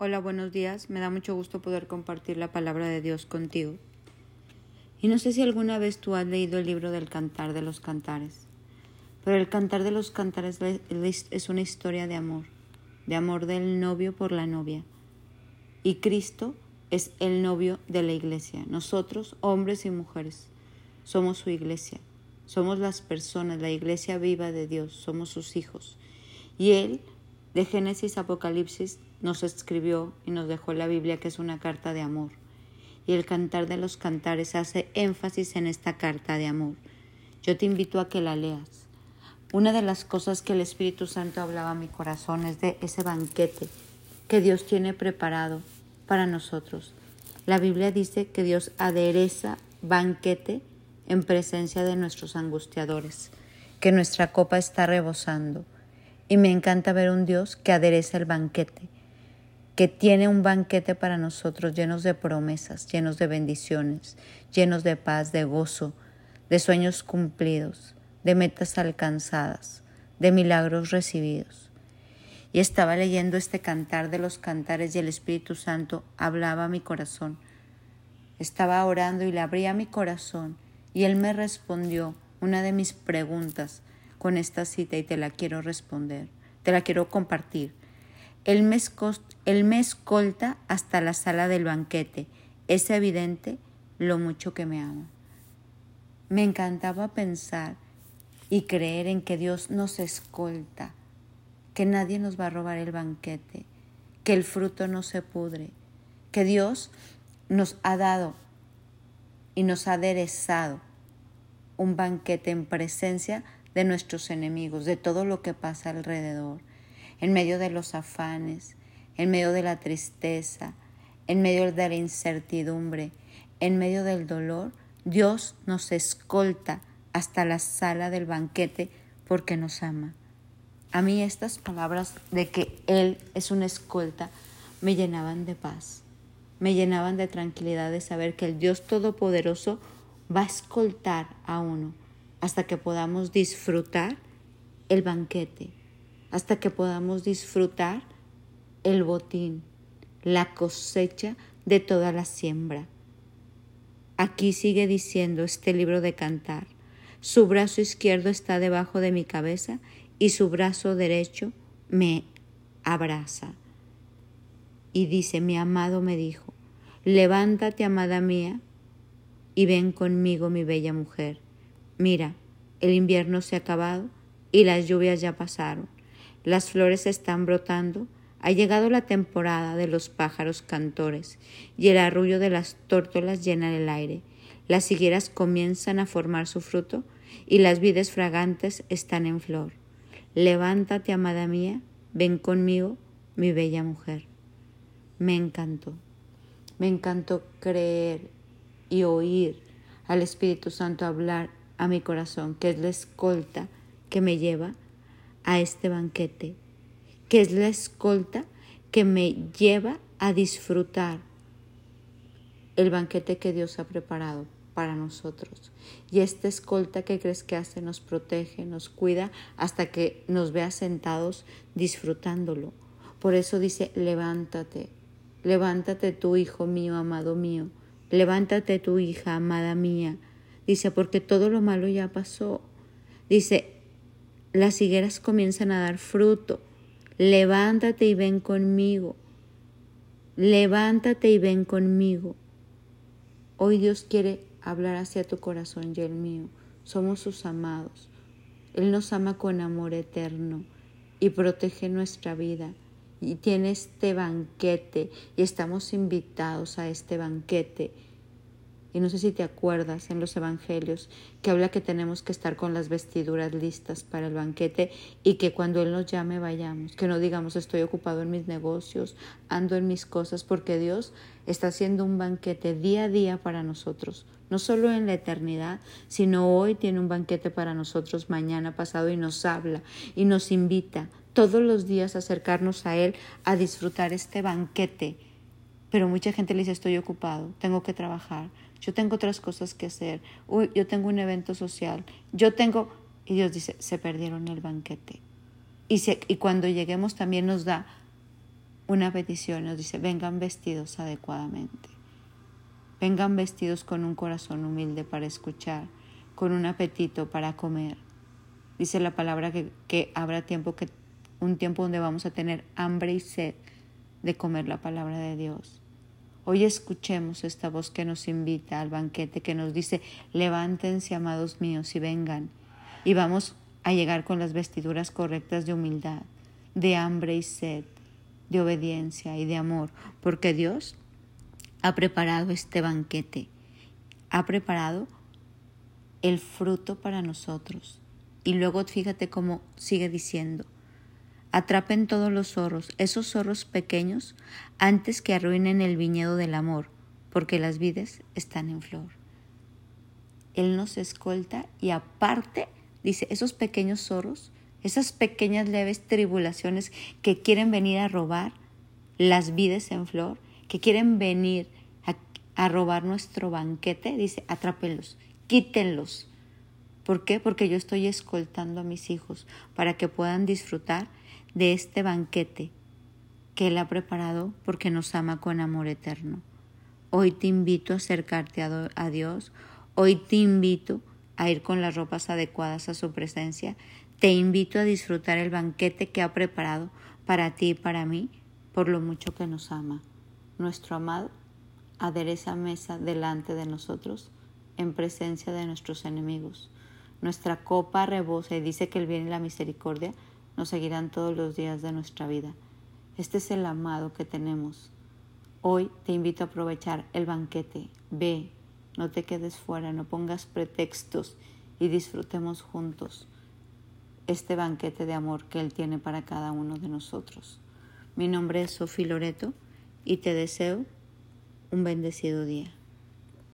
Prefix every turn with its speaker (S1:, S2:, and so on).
S1: Hola, buenos días. Me da mucho gusto poder compartir la palabra de Dios contigo. Y no sé si alguna vez tú has leído el libro del Cantar de los Cantares, pero el Cantar de los Cantares es una historia de amor, de amor del novio por la novia. Y Cristo es el novio de la iglesia. Nosotros, hombres y mujeres, somos su iglesia. Somos las personas, la iglesia viva de Dios, somos sus hijos. Y Él, de Génesis Apocalipsis, nos escribió y nos dejó la Biblia, que es una carta de amor. Y el cantar de los cantares hace énfasis en esta carta de amor. Yo te invito a que la leas. Una de las cosas que el Espíritu Santo hablaba a mi corazón es de ese banquete que Dios tiene preparado para nosotros. La Biblia dice que Dios adereza banquete en presencia de nuestros angustiadores, que nuestra copa está rebosando. Y me encanta ver un Dios que adereza el banquete, que tiene un banquete para nosotros llenos de promesas, llenos de bendiciones, llenos de paz, de gozo, de sueños cumplidos, de metas alcanzadas, de milagros recibidos. Y estaba leyendo este cantar de los cantares y el Espíritu Santo hablaba a mi corazón. Estaba orando y le abría mi corazón y él me respondió una de mis preguntas con esta cita y te la quiero responder, te la quiero compartir. Él me, escolta hasta la sala del banquete. Es evidente lo mucho que me ama. Me encantaba pensar y creer en que Dios nos escolta, que nadie nos va a robar el banquete, que el fruto no se pudre, que Dios nos ha dado y nos ha aderezado un banquete en presencia de nuestros enemigos, de todo lo que pasa alrededor en medio de los afanes, en medio de la tristeza, en medio de la incertidumbre, en medio del dolor, Dios nos escolta hasta la sala del banquete porque nos ama. A mí estas palabras de que Él es una escolta me llenaban de paz, me llenaban de tranquilidad de saber que el Dios Todopoderoso va a escoltar a uno hasta que podamos disfrutar el banquete, hasta que podamos disfrutar el botín, la cosecha de toda la siembra. Aquí sigue diciendo este libro de cantar, su brazo izquierdo está debajo de mi cabeza y su brazo derecho me abraza. Y dice, mi amado me dijo, levántate, amada mía, y ven conmigo, mi bella mujer. Mira, el invierno se ha acabado y las lluvias ya pasaron las flores están brotando, ha llegado la temporada de los pájaros cantores y el arrullo de las tórtolas llena el aire. Las higueras comienzan a formar su fruto y las vides fragantes están en flor. Levántate, amada mía, ven conmigo, mi bella mujer. Me encantó, me encantó creer y oír al Espíritu Santo hablar a mi corazón, que es la escolta que me lleva a este banquete, que es la escolta que me lleva a disfrutar el banquete que Dios ha preparado para nosotros. Y esta escolta que crees que hace nos protege, nos cuida hasta que nos vea sentados disfrutándolo. Por eso dice, levántate, levántate tu hijo mío, amado mío, levántate tu hija, amada mía. Dice, porque todo lo malo ya pasó. Dice, las higueras comienzan a dar fruto. Levántate y ven conmigo. Levántate y ven conmigo. Hoy Dios quiere hablar hacia tu corazón y el mío. Somos sus amados. Él nos ama con amor eterno y protege nuestra vida. Y tiene este banquete y estamos invitados a este banquete y no sé si te acuerdas en los evangelios que habla que tenemos que estar con las vestiduras listas para el banquete y que cuando Él nos llame vayamos, que no digamos estoy ocupado en mis negocios, ando en mis cosas, porque Dios está haciendo un banquete día a día para nosotros, no solo en la eternidad, sino hoy tiene un banquete para nosotros mañana pasado y nos habla y nos invita todos los días a acercarnos a Él a disfrutar este banquete. Pero mucha gente le dice estoy ocupado, tengo que trabajar, yo tengo otras cosas que hacer, Uy, yo tengo un evento social, yo tengo... Y Dios dice, se perdieron el banquete. Y, y cuando lleguemos también nos da una petición, nos dice, vengan vestidos adecuadamente. Vengan vestidos con un corazón humilde para escuchar, con un apetito para comer. Dice la palabra que, que habrá tiempo que un tiempo donde vamos a tener hambre y sed de comer la palabra de Dios. Hoy escuchemos esta voz que nos invita al banquete, que nos dice, levántense, amados míos, y vengan. Y vamos a llegar con las vestiduras correctas de humildad, de hambre y sed, de obediencia y de amor, porque Dios ha preparado este banquete, ha preparado el fruto para nosotros. Y luego fíjate cómo sigue diciendo, atrapen todos los zorros, esos zorros pequeños, antes que arruinen el viñedo del amor, porque las vides están en flor. Él nos escolta y aparte dice, esos pequeños zorros, esas pequeñas leves tribulaciones que quieren venir a robar las vides en flor, que quieren venir a, a robar nuestro banquete, dice, atrápenlos, quítenlos. ¿Por qué? Porque yo estoy escoltando a mis hijos para que puedan disfrutar de este banquete que Él ha preparado porque nos ama con amor eterno. Hoy te invito a acercarte a Dios, hoy te invito a ir con las ropas adecuadas a su presencia, te invito a disfrutar el banquete que ha preparado para ti y para mí por lo mucho que nos ama. Nuestro amado adereza mesa delante de nosotros en presencia de nuestros enemigos. Nuestra copa rebosa y dice que el bien y la misericordia nos seguirán todos los días de nuestra vida. Este es el amado que tenemos. Hoy te invito a aprovechar el banquete. Ve, no te quedes fuera, no pongas pretextos y disfrutemos juntos este banquete de amor que Él tiene para cada uno de nosotros. Mi nombre es Sofía Loreto y te deseo un bendecido día.